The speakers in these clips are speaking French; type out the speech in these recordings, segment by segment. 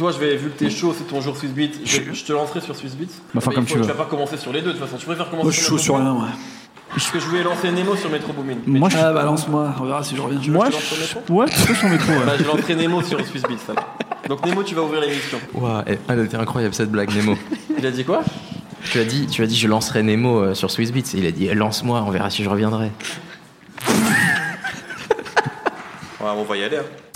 Toi, je vais, vu que t'es chaud, c'est ton jour Swiss Beat, je, je te lancerai sur Swiss Beat. Bah, enfin, Mais comme il faut- tu veux. vas pas commencer sur les deux, de toute façon. Tu préfères commencer Moi, je suis chaud sur rien, ouais. Parce que je voulais lancer Nemo sur Metro Boomin. Moi, je Ah, balance-moi, on verra si je reviens. Moi, je lance sur Metro je... ouais, tu peux sur métro. Ouais. Bah, je lancerai Nemo sur Swiss Beat, ça. Donc Nemo, tu vas ouvrir l'émission. Ouah, eh, ah, elle était incroyable cette blague, Nemo. Il a dit quoi? Tu as dit, tu as dit, je lancerai Nemo euh, sur Swiss Beats. Et il a dit, lance-moi, on verra si je reviendrai. Ouais, on va y aller. hein.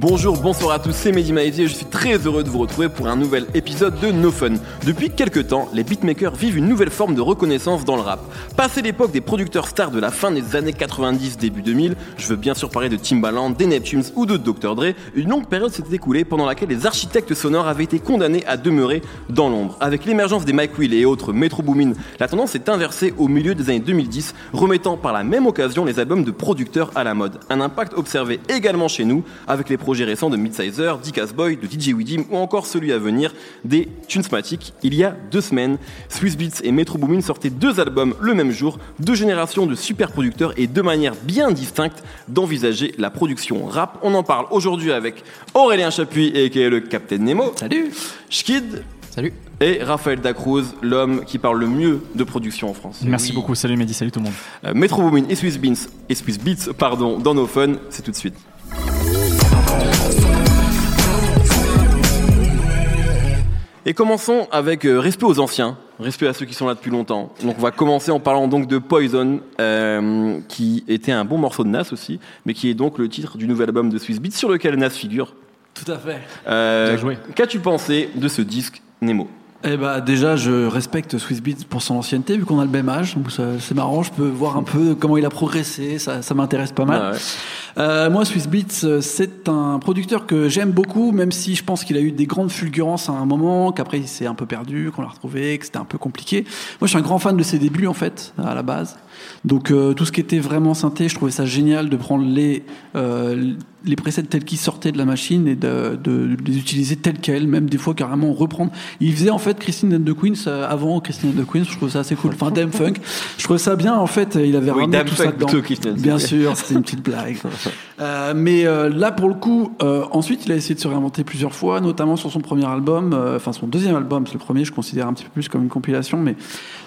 Bonjour, bonsoir à tous, c'est Mehdi Maizy et je suis très heureux de vous retrouver pour un nouvel épisode de No Fun. Depuis quelques temps, les beatmakers vivent une nouvelle forme de reconnaissance dans le rap. Passé l'époque des producteurs stars de la fin des années 90, début 2000, je veux bien sûr parler de Timbaland, des Neptunes ou de Dr. Dre, une longue période s'est écoulée pendant laquelle les architectes sonores avaient été condamnés à demeurer dans l'ombre. Avec l'émergence des Mike Will et autres Metro Boomin, la tendance s'est inversée au milieu des années 2010, remettant par la même occasion les albums de producteurs à la mode. Un impact observé également chez nous avec les projets récents de Midsizer, Dicas Boy, de DJ Widim ou encore celui à venir des Tunesmatic. Il y a deux semaines, Swiss Beats et Metro Boomin sortaient deux albums le même jour, deux générations de super producteurs et deux manières bien distinctes d'envisager la production rap. On en parle aujourd'hui avec Aurélien Chapuis et qui est le Captain Nemo. Salut Schkid Salut et Raphaël Dacruz, l'homme qui parle le mieux de production en France. Merci Oui. beaucoup. Salut Mehdi, salut tout le monde. Euh, Metro Boomin et Swiss Beats, et Swiss Beats pardon, dans nos fun, c'est tout de suite. Et commençons avec euh, respect aux anciens, respect à ceux qui sont là depuis longtemps. Donc on va commencer en parlant donc de Poison, euh, qui était un bon morceau de Nas aussi, mais qui est donc le titre du nouvel album de Swiss Beats sur lequel Nas figure. Tout à fait. Euh, Bien joué. Qu'as-tu pensé de ce disque Nemo? Eh bah déjà, je respecte Swiss Beats pour son ancienneté, vu qu'on a le même âge. Donc c'est marrant, je peux voir un peu comment il a progressé. Ça, ça m'intéresse pas mal. Ah ouais. Euh, moi, Swiss Beats, c'est un producteur que j'aime beaucoup, même si je pense qu'il a eu des grandes fulgurances à un moment, qu'après il s'est un peu perdu, qu'on l'a retrouvé, que c'était un peu compliqué. Moi, je suis un grand fan de ses débuts en fait, à la base. Donc euh, tout ce qui était vraiment synthé, je trouvais ça génial de prendre les euh, les presets tels qu'ils sortaient de la machine et de, de, de les utiliser tels quels, même des fois carrément reprendre. Il faisait en fait Christine and the Queens euh, avant Christine and the Queens, je trouvais ça assez cool. Enfin, Dame Funk, je trouvais ça bien en fait. Il avait Oui, ramené tout ça dedans. Bien sûr, c'était une petite blague. Euh, mais euh, là, pour le coup, ensuite, il a essayé de se réinventer plusieurs fois, notamment sur son premier album, enfin son deuxième album, que le premier, je considère un petit peu plus comme une compilation, mais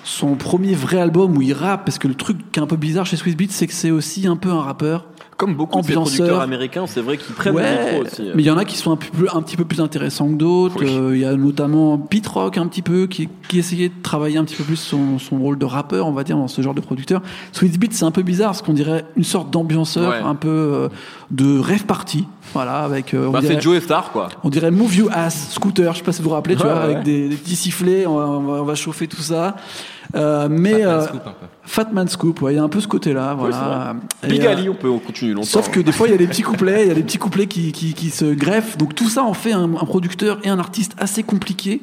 son premier vrai album où il rappe, parce que le truc qui est un peu bizarre chez Swiss Beats, c'est que c'est aussi un peu un rappeur. Comme beaucoup de ces Ambianceur. producteurs américains, c'est vrai qu'ils prennent le micro aussi. euh. mais il y en a qui sont un, peu plus, un petit peu plus intéressants que d'autres. Oui. Euh, Il y a notamment Pete Rock un petit peu qui, qui essayait de travailler un petit peu plus son, son rôle de rappeur, on va dire, dans ce genre de producteur. Sweet Beat, c'est un peu bizarre parce qu'on dirait une sorte d'ambianceur, Ouais. un peu euh, de rêve party, voilà, avec. euh, on Bah, dirait- c'est Joe Star, quoi. on dirait Move You Ass, scooter, je sais pas si vous vous rappelez, tu Ouais, vois, ouais. avec des, des petits sifflets, on va, on chauffer tout ça. Euh, mais Fatman euh. Fatman Scoop, ouais, il y a un peu ce côté-là, voilà. Big euh, Ali, on peut on continue longtemps. Sauf que des fois, il y a des petits couplets, il y a des petits couplets qui, qui, qui se greffent. Donc tout ça en fait un, un producteur et un artiste assez compliqué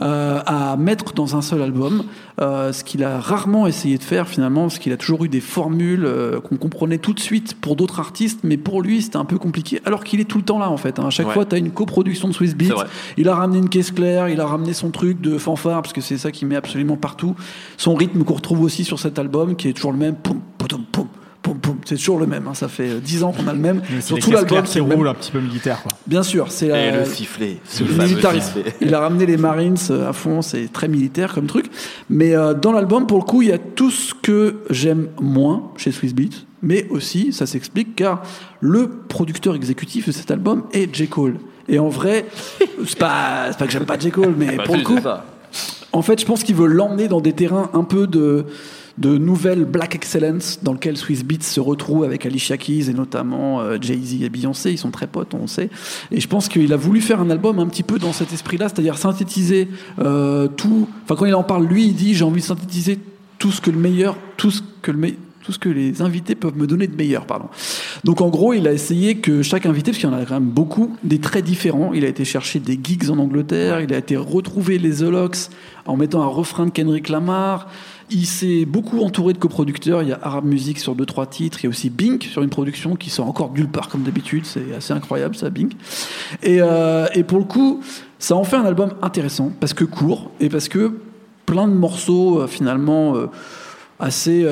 euh, à mettre dans un seul album. Euh, ce qu'il a rarement essayé de faire finalement, parce qu'il a toujours eu des formules euh, qu'on comprenait tout de suite pour d'autres artistes, mais pour lui c'était un peu compliqué. Alors qu'il est tout le temps là en fait. hein. À chaque Ouais. fois, tu as une coproduction de Swiss Beats. Il a ramené une caisse claire, il a ramené son truc de fanfare, parce que c'est ça qu'il met absolument partout. Son rythme qu'on retrouve aussi sur cet album, qui est toujours le même. Poum, poum, poum, poum, poum. C'est toujours le même. hein. Ça fait euh, 10 ans qu'on a le même. C'est Sur tout l'album, c'est le roulent un petit peu militaire. Quoi. Bien sûr, c'est Et le sifflet. Ce le militarisme. sifflet. Il a ramené les Marines euh, à fond, c'est très militaire comme truc. Mais euh, dans l'album, pour le coup, il y a tout ce que j'aime moins chez Swiss Beats, mais aussi, ça s'explique, car le producteur exécutif de cet album est J. Cole. Et en vrai, c'est pas, que j'aime pas J. Cole, mais Bah, pour le coup, en fait, je pense qu'il veut l'emmener dans des terrains un peu de, de nouvelle black excellence dans lequel Swiss Beats se retrouve avec Alicia Keys et notamment euh, Jay-Z et Beyoncé. Ils sont très potes, on sait. Et je pense qu'il a voulu faire un album un petit peu dans cet esprit-là, c'est-à-dire synthétiser euh, tout. Enfin, quand il en parle, lui, il dit j'ai envie de synthétiser tout ce que le meilleur, tout ce que le meilleur tout ce que les invités peuvent me donner de meilleur, pardon. Donc en gros, il a essayé que chaque invité, parce qu'il y en a quand même beaucoup, des très différents. Il a été chercher des gigs en Angleterre, il a été retrouver les Locks en mettant un refrain de Kendrick Lamar. Il s'est beaucoup entouré de coproducteurs. Il y a Arab Music sur deux trois titres. Il y a aussi Bink sur une production qui sort encore nulle part comme d'habitude. C'est assez incroyable ça, Bink. Et, euh, et pour le coup, ça en fait un album intéressant parce que court et parce que plein de morceaux euh, finalement euh, assez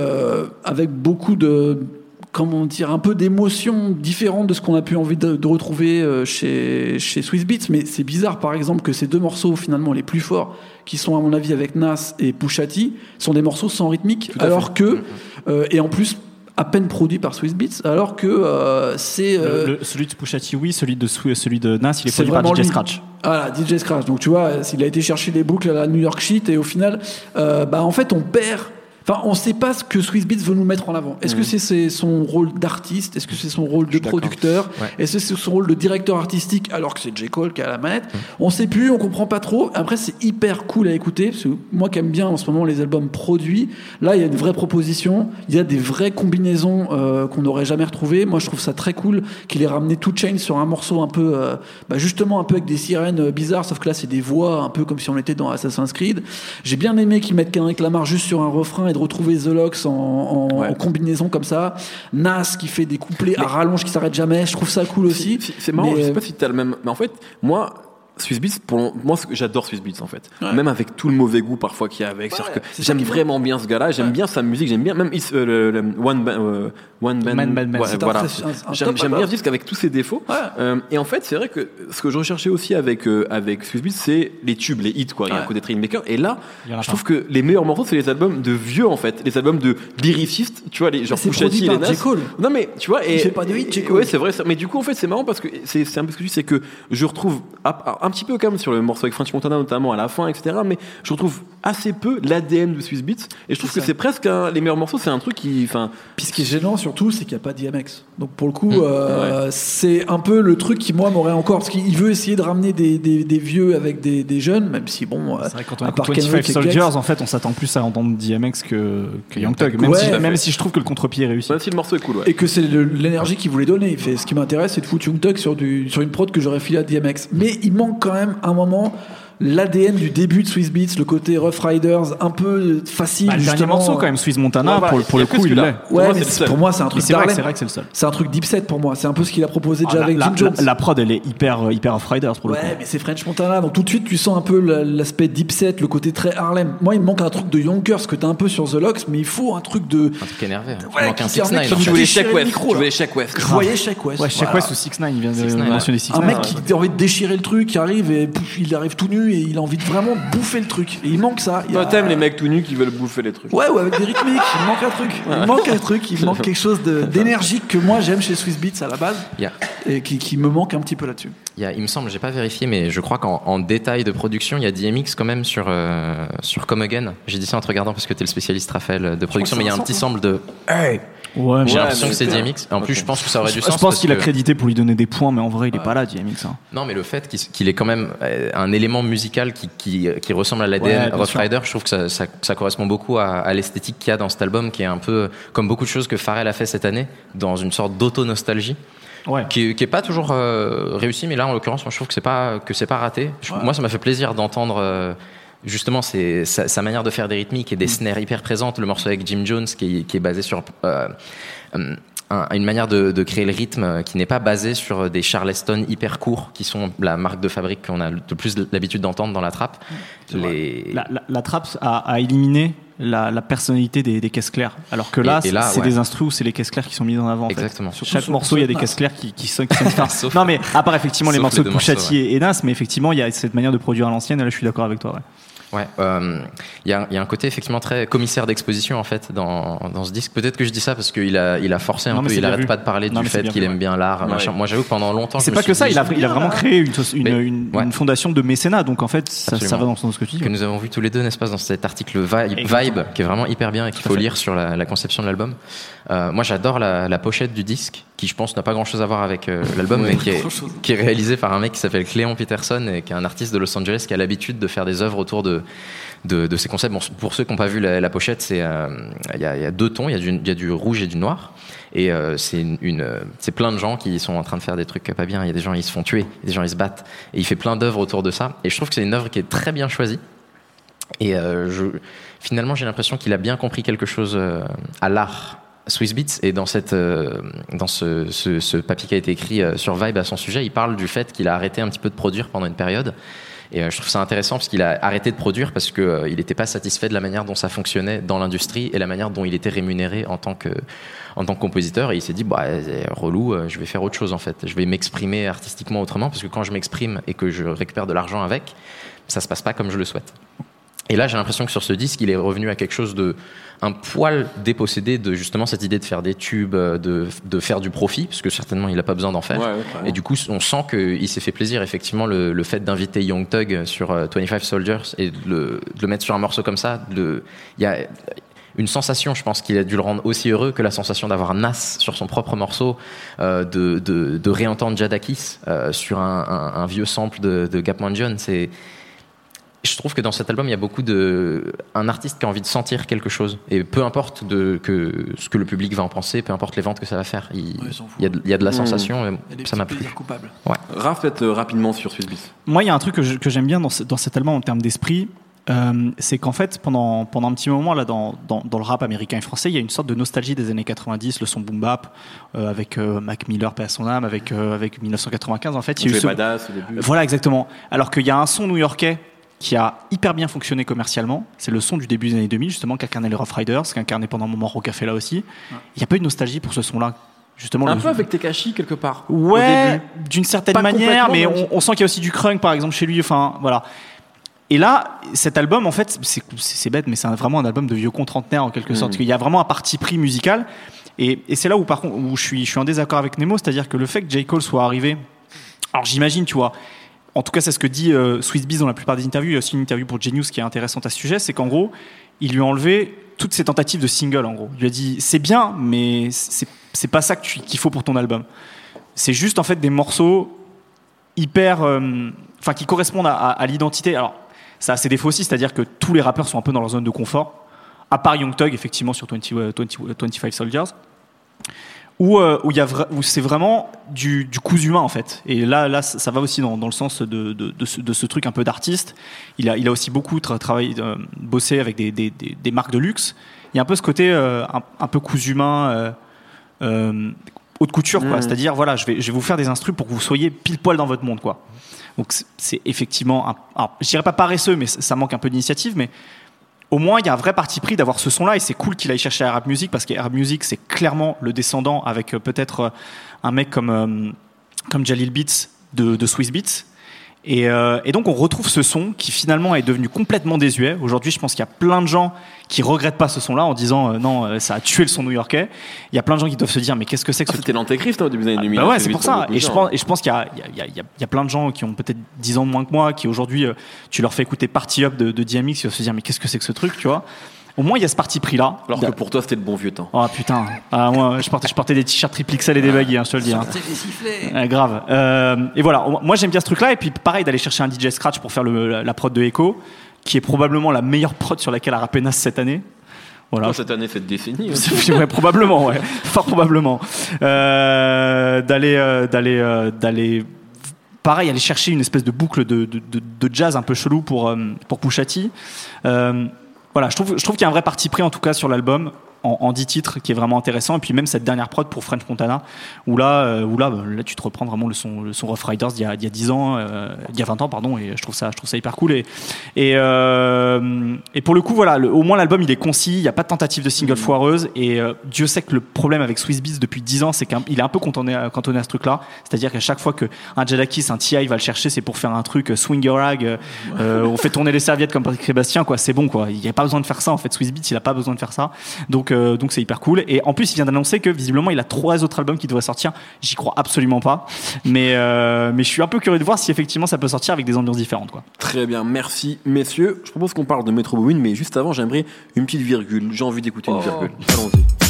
avec beaucoup de comment dire un peu d'émotions différentes de ce qu'on a pu envie de, de retrouver euh, chez chez Swiss Beats mais c'est bizarre par exemple que ces deux morceaux finalement les plus forts qui sont à mon avis avec Nas et Pusha T sont des morceaux sans rythmique alors que euh, et en plus à peine produits par Swiss Beats alors que euh, c'est euh, celui de Pusha T, oui, celui de, celui de Nas, il est c'est produit par DJ lui. Scratch. Voilà, DJ Scratch. Donc tu vois, s'il a été chercher des boucles à la New York Shit et au final, euh, bah en fait on perd. Enfin, on sait pas ce que Swiss Beats veut nous mettre en avant. Est-ce que c'est c'est son rôle d'artiste? Est-ce que c'est son rôle de producteur? Ouais. Est-ce que c'est son rôle de directeur artistique alors que c'est J. Cole qui a la manette? On sait plus, on comprend pas trop. Après, c'est hyper cool à écouter. Parce que moi qui aime bien en ce moment les albums produits, là il y a une vraie proposition. Il y a des vraies combinaisons euh, qu'on n'aurait jamais retrouvées. Moi je trouve ça très cool qu'il ait ramené Two Chain sur un morceau un peu, euh, bah, justement un peu avec des sirènes euh, bizarres, sauf que là c'est des voix un peu comme si on était dans Assassin's Creed. J'ai bien aimé qu'ils mettent Kendrick Lamar juste sur un refrain et de retrouver The Lox en, en- Ouais. en combinaison comme ça. Nas qui fait des couplets à rallonge qui s'arrêtent jamais. Je trouve ça cool aussi. C'est- C'est marrant, Mais, je sais euh, pas si t'as le même. Mais en fait, moi. Swiss Beats, pour moi, j'adore Swiss Beats en fait. Ouais. Même avec tout le mauvais goût parfois qu'il y a avec. Ouais, j'aime vraiment bien ce gars-là, j'aime Ouais. bien sa musique, j'aime bien même euh, le, le One Band. euh, One Band. Man voilà. un- un J'aime bien ce disque avec tous ses défauts. Euh, et en fait, c'est vrai que ce que je recherchais aussi avec, euh, avec Swiss Beats, c'est les tubes, les hits, quoi. Il y a un côté Trainmaker. Et là, je pas. trouve que les meilleurs morceaux, c'est les albums de vieux, en fait. Les albums de lyricistes, tu vois, les genre produit et les Nas. Cole. Non, mais tu vois, et. Pas de hits, c'est vrai. Mais du coup, en fait, c'est marrant parce que c'est un peu ce que je dis, c'est que je retrouve un petit peu quand même sur le morceau avec French Montana, notamment à la fin, etc. Mais je retrouve assez peu l'ADN de Swiss Beats. Et je trouve que c'est presque un- les meilleurs morceaux, c'est un truc qui. Enfin, Puis ce qui est gênant surtout, c'est qu'il n'y a pas d'IMX. Donc pour le coup, Mmh. euh, c'est un peu le truc qui moi m'aurait encore. Parce qu'il veut essayer de ramener des, des, des vieux avec des, des jeunes, même si bon. euh, C'est vrai quand on à part 25 Kendrick et Soldiers, en fait, on s'attend plus à entendre DMX que, que Young Thug. Même, Ouais. si, même si je trouve que le contre-pied est réussi. même si le morceau est cool, ouais. Et que c'est l'énergie qu'il voulait donner. Il fait ce qui m'intéresse, c'est de foutre Young Thug sur, du, sur une prod que j'aurais filé à DMX. Mais il manque quand même un moment l'ADN du début de Swiss Beats, le côté Rough Riders, un peu facile. Bah, le dernier morceau, quand même, Swiss Montana, Ouais, voilà, pour, pour le coup, il. Pour Ouais, moi, mais c'est le c'est- seul. pour moi, c'est un truc c'est vrai, que- c'est vrai que c'est le seul. C'est un truc deep set pour moi. C'est un peu ce qu'il a proposé déjà Ah, avec la, Jim la- Jones. la prod, elle est hyper, hyper off-riders pour le Ouais, coup. mais c'est French Montana, donc tout de suite tu sens un peu la- l'aspect deep set, le côté très Harlem. Moi, il me manque un truc de Yonkers que t'as un peu sur The Locks, mais il faut un truc de. Un truc énervé. hein. Ouais, Il manque un qui sert 6 mec 9 qui Tu voulais Shaq West. Tu voulais Shaq West. Je voyais Shaq West. Ouais, Shaq. West ou 6 9 il vient de 6ix9ine, mentionner 6 Un 9 mec qui a envie de déchirer le truc, qui arrive et il arrive tout nu et il a envie de vraiment bouffer le truc. Et il manque ça. Il y a- Toi, t'aimes les mecs tout nus qui veulent bouffer les trucs. Ouais, ouais, avec des rythmiques. Il manque un truc. Il manque un truc. Il manque quelque chose d'énergique que moi j'aime chez Swiss Beats à la base et qui, qui me manque un petit peu là-dessus. Il, me semble, j'ai pas vérifié, mais je crois qu'en en détail de production, il y a DMX quand même sur, euh, sur Come Again. J'ai dit ça en te regardant parce que t'es le spécialiste, Raphaël, de production, mais il y a un petit sample, sample de. Hey Ouais, J'ai Ouais, l'impression que c'est c'est- DMX. En plus, je pense que ça aurait du Je sens. pense parce qu'il a crédité pour lui donner des points, mais en vrai, il est pas là, DMX. hein. Non, mais le fait qu'il ait quand même euh, un élément musical qui, qui, qui ressemble à l'ADN Ouais, Rough. Rider, je trouve que ça, ça, ça correspond beaucoup à, à l'esthétique qu'il y a dans cet album, qui est un peu comme beaucoup de choses que Pharrell a fait cette année, dans une sorte d'auto-nostalgie, Ouais. qui, qui est pas toujours euh, réussie, mais là, en l'occurrence, moi, je trouve que c'est pas que c'est pas raté. Je- Moi, ça m'a fait plaisir d'entendre. euh, Justement, c'est sa, sa manière de faire des rythmiques et des snares hyper présentes. Le morceau avec Jim Jones, qui est, qui est basé sur euh, euh, un- une manière de, de créer le rythme qui n'est pas basée sur des charleston hyper courts, qui sont la marque de fabrique qu'on a le plus l'habitude d'entendre dans la trappe. Les... La, la, la trappe a, a éliminé la, la personnalité des, des caisses claires. Alors que là, Et- et là, c'est ouais. des instrus où c'est les caisses claires qui sont mises en avant. en fait. Exactement. Sur chaque morceau, il y a des caisses claires qui, qui sont, qui sont. Sauf- Non, mais à part effectivement les morceaux les de T et Nas, mais effectivement, il y a cette manière de produire à l'ancienne, et là je suis d'accord avec toi. ouais. Ouais, euh, il y, a, il y a un côté effectivement très commissaire d'exposition en fait dans, dans ce disque. Peut-être que je dis ça parce qu'il a, il a forcé un Non, peu, il arrête vu. pas de parler Non, du fait qu'il aime ouais. bien l'art. Ouais. Moi j'avoue que pendant longtemps. C'est pas que ça, dit il a, il a vraiment créé une, une, Mais- une- ouais. une fondation de mécénat, donc en fait, ça, ça va dans le sens que tu dis. que nous avons vu tous les deux, n'est-ce pas, dans cet article Vibe, qui est vraiment hyper bien et qu'il faut fait. lire sur la, la conception de l'album. Euh, moi, j'adore la, la pochette du disque, qui je pense n'a pas grand-chose à voir avec euh, l'album, mais qui est, qui est réalisé par un mec qui s'appelle Cléon Peterson et qui est un artiste de Los Angeles qui a l'habitude de faire des œuvres autour de de, ces concepts. Pour ceux qui n'ont pas vu la, pochette, euh, il y, a, deux tons, il y, a du- rouge et du noir, et euh, c'est une, euh, plein de gens qui sont en train de faire des trucs pas bien. Il y a des gens ils se font tuer, des gens ils se battent, et il fait plein d'œuvres autour de ça. Et je trouve que c'est une œuvre qui est très bien choisie. Et finalement, j'ai l'impression qu'il a bien compris quelque chose à l'art. Swiss Beats et dans cette euh, dans ce, ce, papier qui a été écrit euh, sur Vibe à son sujet, il parle du fait qu'il a arrêté un petit peu de produire pendant une période Et euh, je trouve ça intéressant parce qu'il a arrêté de produire parce qu'il euh, n'était pas satisfait de la manière dont ça fonctionnait dans l'industrie et la manière dont il était rémunéré en tant que, en tant que compositeur. Et il s'est dit, bah, relou, je vais faire autre chose en fait. Je vais m'exprimer artistiquement autrement parce que quand je m'exprime et que je récupère de l'argent avec, ça se passe pas comme je le souhaite. Et là, j'ai l'impression que sur ce disque, il est revenu à quelque chose de un poil dépossédé de justement cette idée de faire des tubes, euh, de, de faire du profit, parce que certainement il n'a pas besoin d'en faire. Ouais, ouais, carrément. et du coup, on sent qu'il s'est fait plaisir, effectivement, le, le fait d'inviter Young Thug sur euh, 25 Soldiers et de le, de le mettre sur un morceau comme ça. Il y a une sensation, je pense qu'il a dû le rendre aussi heureux que la sensation d'avoir Nas sur son propre morceau, euh, de, de, de réentendre Jadakis euh, sur un, un- un vieux sample de, de Gapman John. C'est je trouve que dans cet album, il y a beaucoup de. Un artiste qui a envie de sentir quelque chose. Et peu importe de, que, ce que le public va en penser, peu importe les ventes que ça va faire, il, Ouais, y, a de, il y a de la Mmh. sensation. et ça m'a plu. plaisirs coupables. Raph, peut-être euh, rapidement sur Swiss Beats. Moi, il y a un truc que je- que j'aime bien dans, ce- dans cet album en termes d'esprit, euh, c'est qu'en fait, pendant, pendant un petit moment, là, dans, dans, dans le rap américain et français, il y a une sorte de nostalgie des années 90, le son boom bap, euh, avec euh, Mac Miller, paix à son âme, avec, euh, avec 1995, en fait. Il y a eu ce- badass au début. Voilà, exactement. Alors qu'il y a un son new-yorkais qui a hyper bien fonctionné commercialement. C'est le son du début des années 2000, justement, qu'incarnait les Rough Riders, qu'incarnait pendant un moment Rocafella aussi. Il n'y a pas eu de nostalgie pour ce son-là. Justement, Un le- peu avec Tekashi quelque part. Ouais, d'une certaine Pas manière, mais on, on sent qu'il y a aussi du crunk, par exemple, chez lui. Enfin, voilà. Et là, cet album, en fait, c'est bête, mais c'est vraiment un album de vieux trentenaire en quelque sorte. Mm. Parce qu'il y a vraiment un parti pris musical. Et, et c'est là où, par contre, où je suis, je suis en désaccord avec Nemo, c'est-à-dire que le fait que J. Cole soit arrivé. Alors, j'imagine, tu vois. En tout cas, c'est ce que dit euh, Swiss Beats dans la plupart des interviews. Il y a aussi une interview pour Genius qui est intéressante à ce sujet. C'est qu'en gros, il lui a enlevé toutes ses tentatives de single, en gros. Il lui a dit c'est bien, mais c'est pas ça qu'il faut pour ton album. C'est juste, en fait, des morceaux hyper. euh, qui correspondent à, l'identité. Alors, ça a ses défauts aussi, c'est-à-dire que tous les rappeurs sont un peu dans leur zone de confort. À part Young Thug, effectivement, sur 20, euh, 20, euh, 25 Soldiers. Où, euh, où, il y a vra- où c'est vraiment du, du cousu humain en fait. Et là, là ça ça va aussi dans, dans le sens de, de, de ce, de ce truc un peu d'artiste. Il a, il a aussi beaucoup tra- travaillé, euh, bossé avec des, des, des, des marques de luxe. Il y a un peu ce côté euh, un, un peu cousu humain, euh, euh, haute couture, quoi. Mhm. C'est-à-dire, voilà, je vais, je vais vous faire des instrus pour que vous soyez pile poil dans votre monde, quoi. Donc c'est- effectivement, un, alors, je dirais pas paresseux, mais ça manque un peu d'initiative, mais au moins il y a un vrai parti pris d'avoir ce son-là et c'est cool qu'il aille chercher Arab Music parce que Arab Music c'est clairement le descendant avec euh, peut-être euh, un mec comme euh, comme Jalil Beats de, de Swiss Beats. Et, euh, et donc on retrouve ce son qui finalement est devenu complètement désuet. Aujourd'hui, je pense qu'il y a plein de gens qui regrettent pas ce son-là en disant euh, non, euh, ça a tué le son new-yorkais. Il y a plein de gens qui doivent se dire mais qu'est-ce que c'est que Ah, ce C'était l'antéchrist hein, au début des années 2000. bah ouais, hein, c'est pour ça. Et je pense, et je pense qu'il y a, il y, a, il y, y a- il y a plein de gens qui ont peut-être 10 ans de moins que moi, qui aujourd'hui, euh, tu leur fais écouter Party Up de, de DMX, ils vont se dire, mais qu'est-ce que c'est que ce truc, tu vois? Au moins, il y a ce parti pris là. Alors que pour toi, c'était le bon vieux temps. Oh putain, ah, moi, je portais, je portais des t-shirts triple XL et des baguilles, hein, je te le dis. hein. Euh, grave. Euh, et voilà, moi j'aime bien ce truc-là. Et puis pareil, d'aller chercher un DJ Scratch pour faire le- la, la prod de Echo, qui est probablement la meilleure prod sur laquelle a rappé Nas cette année. Voilà. Toi, cette année, cette décennie. C'est vrai, probablement, ouais. Fort probablement. Euh, d'aller, euh, d'aller, euh, d'aller. Pareil, aller chercher une espèce de boucle de, de, de- de jazz un peu chelou pour, euh, pour. Euh, voilà, je trouve, je trouve qu'il y a un vrai parti pris en tout cas sur l'album. En, en 10 titres qui est vraiment intéressant. Et puis même cette dernière prod pour French Montana où là euh, où là, bah, là tu te reprends vraiment le son le son Rough Riders d'il y a, il y a 10 ans euh, il y a 20 ans pardon et je trouve ça je trouve ça hyper cool. Et et, euh, et pour le coup voilà le- au moins l'album il est concis il n'y a pas de tentative de single foireuse. Et euh, Dieu sait que le problème avec Swiss Beats depuis 10 ans c'est qu'il est un peu cantonné, à- cantonné à ce truc là c'est à dire qu'à chaque fois que un Jadakis un T.I. va le chercher c'est pour faire un truc swing your rag on fait tourner les serviettes comme Patrick Sébastien quoi. C'est bon quoi. Il n'y a pas besoin de faire ça en fait. Swiss Beats il a pas besoin de faire ça. Donc euh, donc c'est hyper cool et en plus il vient d'annoncer que visiblement il a trois autres albums qui devraient sortir j'y crois absolument pas mais euh, mais je suis un peu curieux de voir si effectivement ça peut sortir avec des ambiances différentes quoi Très bien, merci messieurs. Je propose qu'on parle de Metro Boomin, mais juste avant, j'aimerais une petite virgule. J'ai envie d'écouter une Oh. virgule. Allons-y.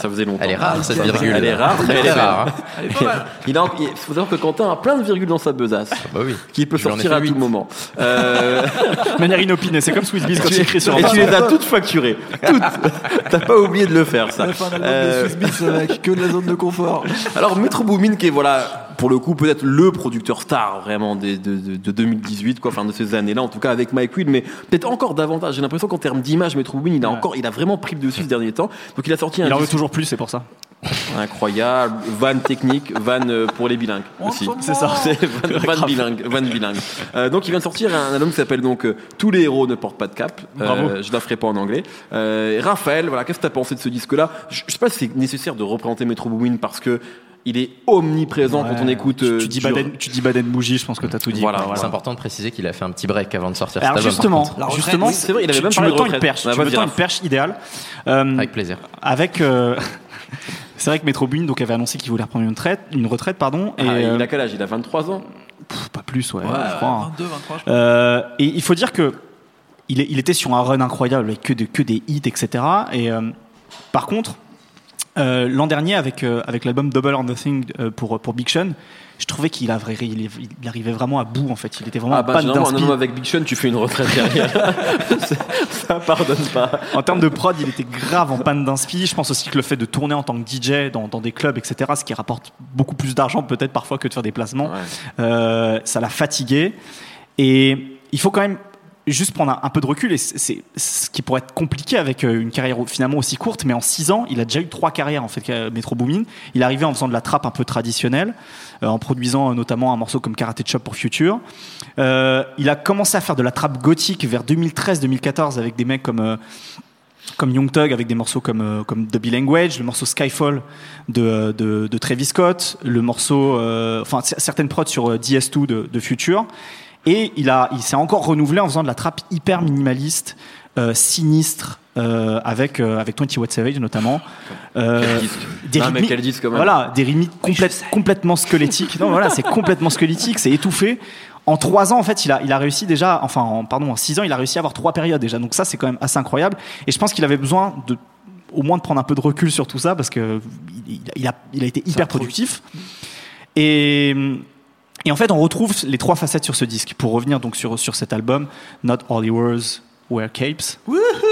Ça faisait longtemps. Elle est rare, cette virgule. Elle est rare, mais elle est rare. rare. Il, faut savoir que Quentin a plein de virgules dans sa besace, Bah oui. qui peut sortir à tout moment. Euh, de manière inopinée c'est comme Swiss Beats quand tu- il écrit sur un et tu les as toutes facturées. Toutes. T'as pas oublié de le faire, ça. On a fait un album Euh, de Swiss Beats, mec, que de la zone de confort. Alors Metro Boomin qui est voilà pour le coup peut-être le producteur star vraiment de, de- de 2018 quoi, enfin de ces années-là en tout cas avec Mike Will, mais peut-être encore davantage. J'ai l'impression qu'en termes d'image Metro Boomin il a Ouais. encore il a vraiment pris le dessus ce dernier temps. Donc il a sorti un il en veut toujours plus c'est pour ça Incroyable. Van technique, van euh, pour les bilingues aussi. C'est ça. C'est van, van bilingue. Van bilingue. Euh, donc il vient de sortir un album qui s'appelle donc euh, Tous les héros ne portent pas de cap. Euh, Bravo. je la ferai pas en anglais. Euh, Raphaël, voilà, qu'est-ce que tu as pensé de ce disque-là? Je, je sais pas si c'est nécessaire de représenter Metro Boomin parce que il est omniprésent quand on écoute. Tu, euh, tu dis Baden, tu dis Baden Bougie, je pense que t'as tout dit. Voilà. C'est important de préciser qu'il a fait un petit break avant de sortir Alors cet album. justement. La retraite, justement, oui, c'est vrai, il avait tu- même tu parlé me de tends une perche, tu me tends une perche idéale. Euh, Avec plaisir. avec, euh, c'est vrai que Metro Boomin donc avait annoncé qu'il voulait reprendre une retraite, une retraite pardon, et Ah, euh, il a quel âge? Il a 23 ans? pff, pas plus, ouais, Ouais, je crois. hein. 22, 23, je crois. Euh, et il faut dire que il, est- il était sur un run incroyable avec que, de, que des hits, etc. Et euh, par contre, euh, l'an dernier avec euh, avec l'album Double or Nothing euh, pour pour Big Sean, je trouvais qu'il avait- il, il arrivait vraiment à bout en fait. Il était vraiment Ah bah généralement un avec Big Sean, tu fais une retraite derrière. ça pardonne pas. En termes de prod, il était grave en panne d'inspi. Je pense aussi que le fait de tourner en tant que DJ dans, dans des clubs, etc., ce qui rapporte beaucoup plus d'argent peut-être parfois que de faire des placements, Ouais. ça l'a fatigué. Et il faut quand même juste prendre un, peu de recul. Et c'est ce qui pourrait être compliqué avec euh, une carrière finalement aussi courte, mais en six ans, il a déjà eu trois carrières en fait, euh, Metro Boomin. Il est arrivé en faisant de la trappe un peu traditionnelle, euh, en produisant notamment un morceau comme Karate Chop pour Future. Il a commencé à faire de la trappe gothique vers 2013-2014 avec des mecs comme comme Young Thug avec des morceaux comme comme Be Language, le morceau Skyfall de de, Travis Scott, le morceau enfin certaines prods sur euh, DS2 de, de Future et il a il s'est encore renouvelé en faisant de la trappe hyper minimaliste, euh, sinistre euh, avec euh, avec 20 Watt Savage notamment. Euh, Quel disque. des rythmiques- disque voilà, des rythmiques complète- complètement squelettiques. Non, voilà, c'est complètement squelettique, c'est étouffé. En trois ans, en fait, il a, il a réussi déjà, enfin, en, pardon, en six ans, il a réussi à avoir trois périodes déjà. Donc ça, c'est quand même assez incroyable. Et je pense qu'il avait besoin de, au moins de prendre un peu de recul sur tout ça parce que il, il a, il a été hyper productif. Et, et en fait, on retrouve les trois facettes sur ce disque. Pour revenir donc sur, sur cet album, Not All Heroes Wear Capes.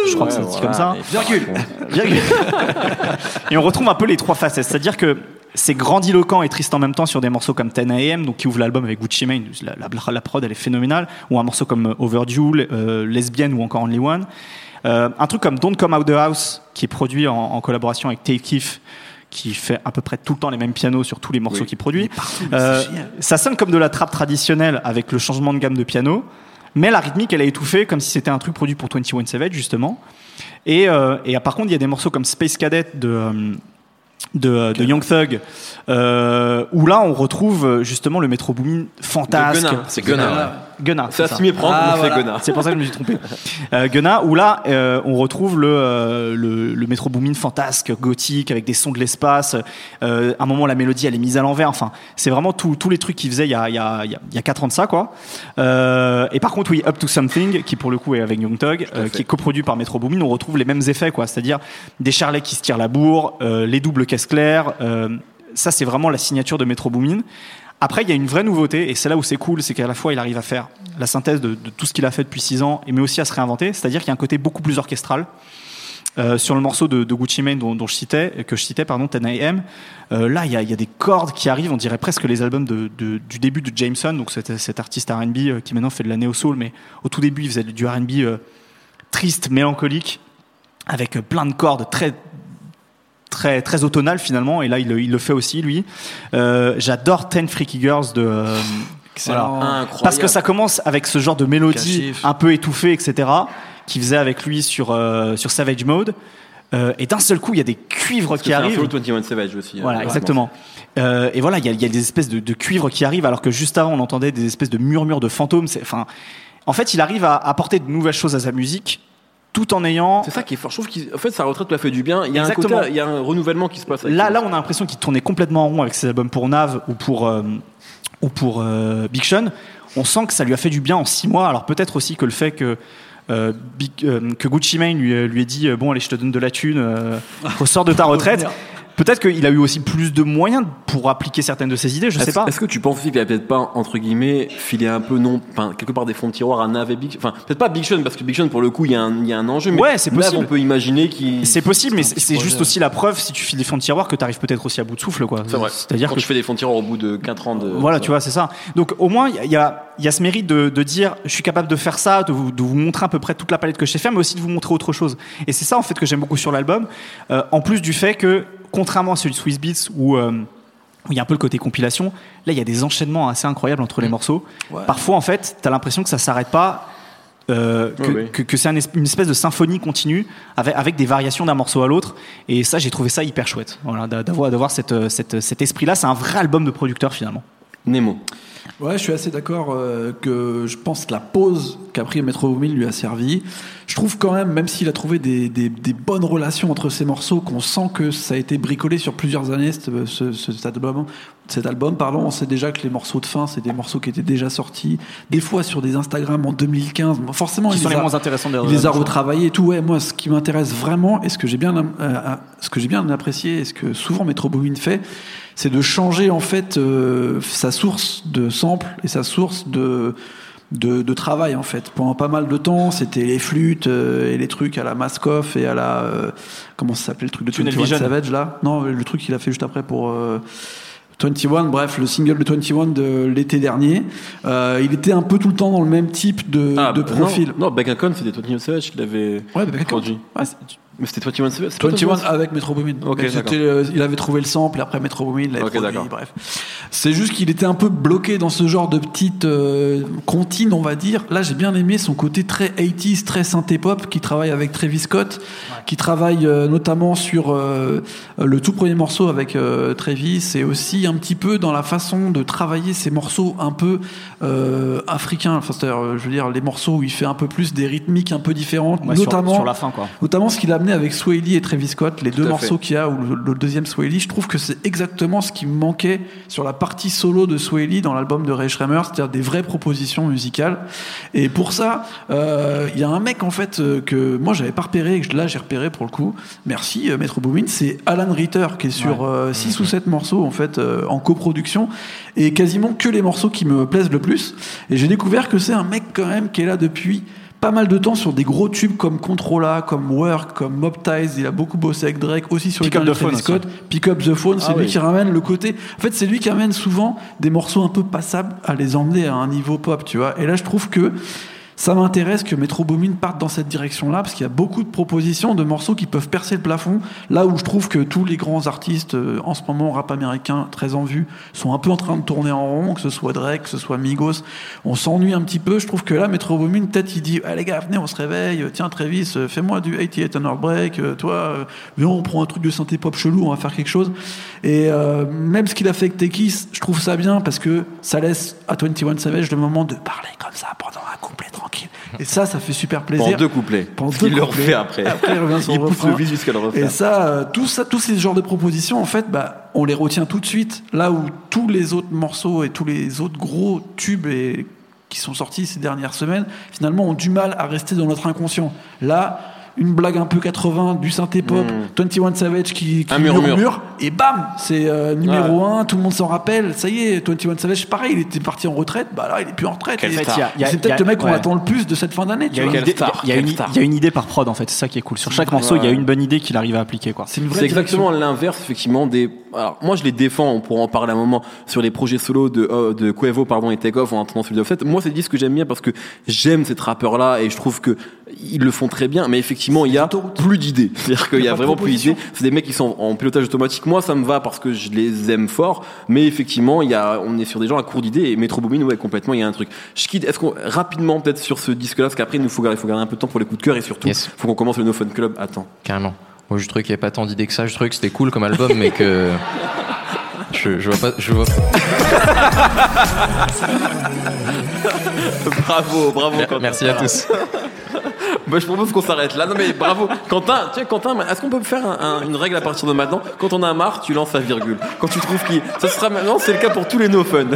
Je crois que ça se dit comme ça. Virgule. Virgule. et on retrouve un peu les trois facettes. C'est-à-dire que c'est grandiloquent et triste en même temps sur des morceaux comme 10 AM, donc qui ouvre l'album avec Gucci Mane. La, la- la prod, elle est phénoménale. Ou un morceau comme Overdue, euh, Lesbienne ou encore Only One. Euh, un truc comme Don't Come Out the House, qui est produit en, en collaboration avec Take Keef, qui fait à peu près tout le temps les mêmes pianos sur tous les morceaux Oui. qu'il produit. Euh, ça sonne comme de la trappe traditionnelle avec le changement de gamme de piano, mais la rythmique elle est étouffée comme si c'était un truc produit pour 21 Savage justement. Et, euh, et euh, par contre il y a des morceaux comme Space Cadet de euh, de, de Young Thug euh, où là on retrouve justement le Metro Boomin fantasque. C'est Gunna. Gunna, C'est à ça. s'y méprendre, Ah, voilà. c'est pour ça que je me suis trompé. Euh, où là, euh, on retrouve le, euh, le, le métro boomin fantasque, gothique, avec des sons de l'espace. Euh, à un moment, la mélodie, elle est mise à l'envers. Enfin, c'est vraiment tous les trucs qu'il faisait il y a, il y, a, il y a- il y a 4 ans de ça, quoi. Euh, et par contre, oui, Up to Something, qui pour le coup est avec Young Thug, euh, qui est coproduit par Metro Boomin, on retrouve les mêmes effets, quoi. C'est-à-dire des charlets qui se tirent la bourre, euh, les doubles caisses claires. euh, ça, c'est vraiment la signature de Metro Boomin. Après, il y a une vraie nouveauté, et c'est là où c'est cool, c'est qu'à la fois il arrive à faire la synthèse de, tout ce qu'il a fait depuis 6 ans, mais aussi à se réinventer. C'est-à-dire qu'il y a un côté beaucoup plus orchestral. Euh, sur le morceau de, Gucci Mane dont, je citais, que je citais, pardon, 10 AM, euh, là il y, a, des cordes qui arrivent, on dirait presque les albums du début de Jameson, donc cet, artiste R&B euh, qui maintenant fait de la néo soul, mais au tout début il faisait du R&B euh, triste, mélancolique, avec euh, plein de cordes très très très automnales finalement, et là il, le- il le fait aussi lui. Euh, J'adore Ten Freaky Girls de euh, parce que ça commence avec ce genre de mélodie Cachif. un peu étouffée, etc., qu'il faisait avec lui sur, euh, sur Savage Mode. Euh, et d'un seul coup, il y a des cuivres Parce qui c'est un arrivent. flow 21 Savage aussi. Voilà, euh, exactement. Euh, et voilà, il y a, il y a des espèces de, de cuivres qui arrivent, alors que juste avant, on entendait des espèces de murmures de fantômes. C'est- Enfin, en fait, il arrive à apporter de nouvelles choses à sa musique, tout en ayant. C'est ça qui est fort. Je trouve qu'en fait, sa retraite lui a fait du bien. Il y a un Exactement. côté, il y a un renouvellement qui se passe. Là, là, on a l'impression qu'il tournait complètement en rond avec ses albums pour Nav ou pour, euh, ou pour euh, Big Sean. On sent que ça lui a fait du bien en six mois. Alors peut-être aussi que le fait que euh, Big- que Gucci Mane lui, lui ait dit bon allez je te donne de la thune, ressors de ta retraite. Peut-être qu'il a eu aussi plus de moyens pour appliquer certaines de ses idées. Je sais pas. est-ce que tu penses aussi qu'il a peut-être pas, entre guillemets, filé un peu, non, enfin, quelque part des fonds de tiroir à Nav et Big Enfin, peut-être pas Big Sean, parce que Big Sean, pour le coup, il y, a un- il y a un enjeu. Mais Ouais, c'est Nav, possible. on peut imaginer qu'il. C'est possible, mais c'est juste aussi la preuve, si tu files des fonds de tiroir, que tu arrives peut-être aussi à bout de souffle. quoi. C'est vrai. C'est-à-dire Quand que tu fais des fonds de tiroir au bout de 4 ans de. Voilà, tu vois, c'est ça. Donc au moins, il y a- il y, a, il y a ce mérite de, de dire, je suis capable de faire ça, de vous, de vous montrer à peu près toute la palette que je sais faire, mais aussi de vous montrer autre chose. Et c'est ça, en fait, que j'aime beaucoup sur l'album, euh, en plus du fait que contrairement à celui de Swiss Beats où euh, où il y a un peu le côté compilation. Là, il y a des enchaînements assez incroyables entre les morceaux. Ouais. Parfois, en fait, tu as l'impression que ça s'arrête pas, euh, que, c'est un es- une espèce de symphonie continue avec, avec des variations d'un morceau à l'autre. Et ça, j'ai trouvé ça hyper chouette. Voilà, d'a- d'avoir d'avoir cette, euh, cette- cet esprit-là. C'est un vrai album de producteur finalement. Nemo. Ouais, je suis assez d'accord euh, que je pense que la pause qu'a pris Metro Boomin lui a servi. Je trouve quand même, même s'il a trouvé des, des- des bonnes relations entre ces morceaux, qu'on sent que ça a été bricolé sur plusieurs années, ce, ce- ce- cet album. Cet album, pardon, on sait déjà que les morceaux de fin, c'est des morceaux qui étaient déjà sortis. Des fois sur des Instagram en 2015. Bon, Forcément, Qui il sont les les a- moins intéressants des il les a retravaillés et tout. Ouais, moi, ce qui m'intéresse vraiment et ce que j'ai bien, euh, ce que j'ai bien apprécié et ce que souvent Metro Boomin fait, c'est de changer en fait euh, sa source de sample et sa source de, de de travail en fait. Pendant pas mal de temps, c'était les flûtes euh, et les trucs à la Maskoff et à la euh, comment ça s'appelait le truc de Tunnel 21 Vision. Savage là? Non, le truc qu'il a fait juste après pour euh, 21, bref, le single de 21 de l'été dernier. Euh, il était un peu tout le temps dans le même type de, Ah, de profil. Non, non Back Con, c'était 21 Savage qui l'avait Ouais, produit. Ouais, Mais c'était 21 Savage. c'est pas 21 avec Metro Boomin. Euh, il avait trouvé le sample et après Metro Boomin il l'avait Ok, produit, bref. C'est juste qu'il était un peu bloqué dans ce genre de petite euh, comptine, on va dire. Là, j'ai bien aimé son côté très 80s, très synthé pop, qui travaille avec Travis Scott, qui travaille euh, notamment sur euh, le tout premier morceau avec euh, Travis et aussi un petit peu dans la façon de travailler ces morceaux un peu euh, africains. Enfin, c'est-à-dire, euh, je veux dire, les morceaux où il fait un peu plus des rythmiques un peu différentes, Ouais, notamment sur, la fin, quoi. Notamment ce qu'il a amené avec Lee et Travis Scott, les Tout deux morceaux qu'il y a, ou le, le deuxième Lee, je trouve que c'est exactement ce qui me manquait sur la partie solo de Lee dans l'album de Ray Schremer, c'est-à-dire des vraies propositions musicales. Et pour ça, euh, il y a un mec en fait que moi j'avais pas repéré, et que là j'ai repéré pour le coup. Merci euh, Metro Boomin, c'est Alan Ritter qui est sur 6 ou 7 morceaux en fait en coproduction et quasiment que les morceaux qui me plaisent le plus. Et j'ai découvert que c'est un mec quand même qui est là depuis pas mal de temps sur des gros tubes comme Controlla, comme Work, comme Mob Ties. Il a beaucoup bossé avec Drake, aussi sur Pick les Up Phone Travis Scott. Pick Up the Phone, c'est Ah lui oui. qui ramène le côté. En fait, c'est lui qui amène souvent des morceaux un peu passables à les emmener à un niveau pop, tu vois. Et là, je trouve que ça m'intéresse que Metro Boomin parte dans cette direction-là, parce qu'il y a beaucoup de propositions de morceaux qui peuvent percer le plafond. Là où je trouve que tous les grands artistes euh, en ce moment, rap américain, très en vue, sont un peu en train de tourner en rond, que ce soit Drake, que ce soit Migos. On s'ennuie un petit peu. Je trouve que là, Metro Boomin, peut-être, il dit, ah, les gars, venez, on se réveille. Tiens, Travis, euh, fais-moi du 88 and Heartbreak. Euh, Toi, viens, on prend un truc de synthé pop chelou, on va faire quelque chose. Et euh, même ce qu'il a fait avec Tekis, je trouve ça bien parce que ça laisse à 21 Savage le moment de parler comme ça pendant un couplet tranquille. Et ça, ça fait super plaisir. Pendant deux couplets. Pendant qu'il le refait après. Après, il revient sur Il le pousse refrain. le jusqu'à le refaire. Et ça, euh, tout ça, tous ces genres de propositions, en fait, bah, on les retient tout de suite. Là où tous les autres morceaux et tous les autres gros tubes et, qui sont sortis ces dernières semaines, finalement, ont du mal à rester dans notre inconscient. Là, une blague un peu 80, du synthé pop, 21 Savage qui, qui Hmm. Un murmure. murmure, et bam, c'est euh, numéro 1, tout le monde s'en rappelle. Ça y est, 21 Savage, pareil, il était parti en retraite, bah là, il est plus en retraite. C'est peut-être le mec qu'on ouais. attend le plus de cette fin d'année. Il tu y a vois. une idée, par prod en fait, c'est ça qui est cool. Sur chaque morceau, il y a une bonne idée qu'il arrive à appliquer quoi. C'est exactement l'inverse, effectivement, des. Alors, moi, je les défends, on pourra en parler un moment, sur les projets solo de, euh, de Quavo, pardon, et Takeoff en attendant celui d'Offset. Moi, c'est des disques que j'aime bien parce que j'aime ces rappeurs-là et je trouve que ils le font très bien, mais effectivement, il y a plus d'idées. C'est-à-dire qu'il y a vraiment plus d'idées. C'est des mecs qui sont en pilotage automatique. Moi, ça me va parce que je les aime fort, mais effectivement, il y a, on est sur des gens à court d'idées et Metro Boomin, ouais, complètement, il y a un truc. Schkid, est-ce qu'on, rapidement, peut-être sur ce disque-là, parce qu'après, il nous faut garder, il faut garder un peu de temps pour les coups de cœur et surtout, Yes. faut qu'on commence le No Fun Club. Attends. Carrément. Moi, je trouvais qu'il n'y avait pas tant d'idées que ça. Je trouvais que c'était cool comme album, mais que. Je, je vois pas. Je vois... bravo, bravo, Quentin. Merci à tous. Bah, je propose qu'on s'arrête là. Non mais bravo, Quentin. Tiens, Quentin, est-ce qu'on peut faire un- un- une règle à partir de maintenant? Quand on a marre, tu lances la virgule. Quand tu trouves qu'il, ça sera maintenant, c'est le cas pour tous les no fun.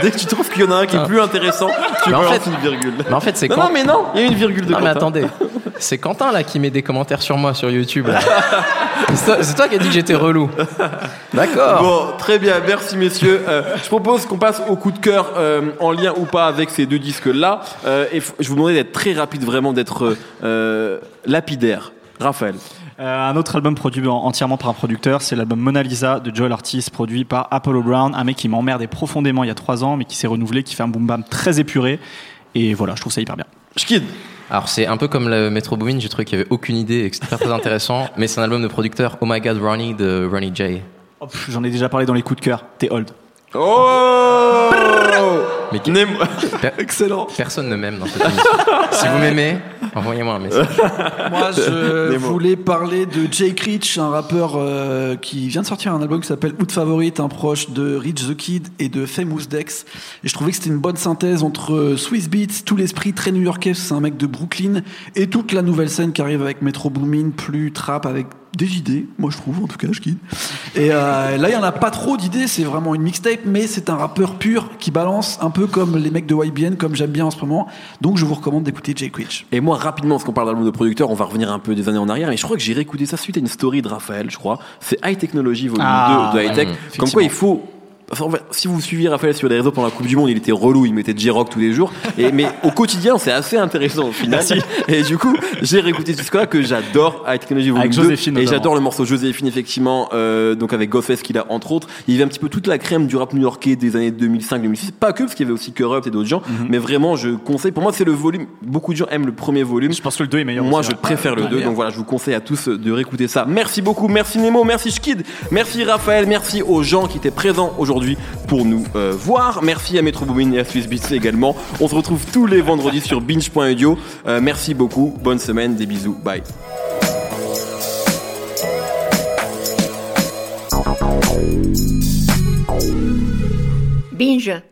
Dès que tu trouves qu'il y en a un qui est plus intéressant, tu Mais en fait- une virgule. Mais en fait, c'est Non, quand. non, mais non, il y a une virgule de Non, mais Quentin. attendez. C'est Quentin là qui met des commentaires sur moi sur YouTube. là. C'est toi, qui as dit que j'étais relou. D'accord. Bon, très bien, merci messieurs. Euh, je propose qu'on passe au coup de cœur euh, en lien ou pas avec ces deux disques-là. Euh, et je vous demanderai d'être très rapide, vraiment d'être euh, lapidaire. Raphaël. Euh, un autre album produit en- entièrement par un producteur, c'est l'album Mona Lisa de Joel Ortiz, produit par Apollo Brown, un mec qui m'emmerdait profondément il y a trois ans, mais qui s'est renouvelé, qui fait un boom bam très épuré. Et voilà, je trouve ça hyper bien. Schkid. Alors c'est un peu comme le Metro Boomin, j'ai trouvé qu'il y avait aucune idée et que c'était très intéressant, mais c'est un album de producteur Oh My God Ronnie de Ronnie J. Oh, J'en ai déjà parlé dans les coups de cœur. T'es old. Oh Mais qui- Nemo- Excellent. Personne ne m'aime dans cette émission. si vous m'aimez, envoyez-moi un message. Moi, je Nemo. voulais parler de Jake Rich, un rappeur euh, qui vient de sortir un album qui s'appelle Hood Favorite, un proche de Rich the Kid et de Famous Dex. Et je trouvais que c'était une bonne synthèse entre euh, Swiss Beats, tout l'esprit très new-yorkais, c'est un mec de Brooklyn, et toute la nouvelle scène qui arrive avec Metro Boomin, plus trap, avec des idées, moi je trouve, en tout cas, je kid. Et euh, là, il y en a pas trop d'idées, c'est vraiment une mixtape, mais c'est un rappeur pur qui balance un peu comme les mecs de YBN, comme j'aime bien en ce moment. Donc je vous recommande d'écouter Jake Rich. Et moi, rapidement, parce qu'on parle d'album de producteur, on va revenir un peu des années en arrière, mais je crois que j'ai réécouté ça suite à une story de Raphaël, je crois. C'est High Technology Volume Ah, 2 de High Tech. Comme quoi, il faut. Si vous suiviez Raphaël sur les réseaux pendant la Coupe du Monde, il était relou, il mettait J-Rock tous les jours. Et, mais au quotidien, c'est assez intéressant au final. Et du coup, j'ai réécouté ce disque-là que j'adore, High Technology Volume Avec 2. Joséphine, et j'adore le morceau Joséphine, effectivement, euh, donc avec Ghostface qu'il a entre autres. Il y avait un petit peu toute la crème du rap new-yorkais des années 2005-2006. Pas que, parce qu'il y avait aussi Corrupt et d'autres gens. Mhm. Mais vraiment, je conseille. Pour moi, c'est le volume. Beaucoup de gens aiment le premier volume. Je pense que le 2 est meilleur. Moi, je ouais. préfère le Ah, 2. bien. Donc voilà, je vous conseille à tous de réécouter ça. Merci beaucoup. Merci Nemo. Merci Schkid. Merci Raphaël. Merci aux gens qui étaient présents pour nous euh, voir. Merci à Metro Boomin et à Swiss Beats également. On se retrouve tous les vendredis sur binge.audio. Euh, merci beaucoup. Bonne semaine. Des bisous. Bye. Binge.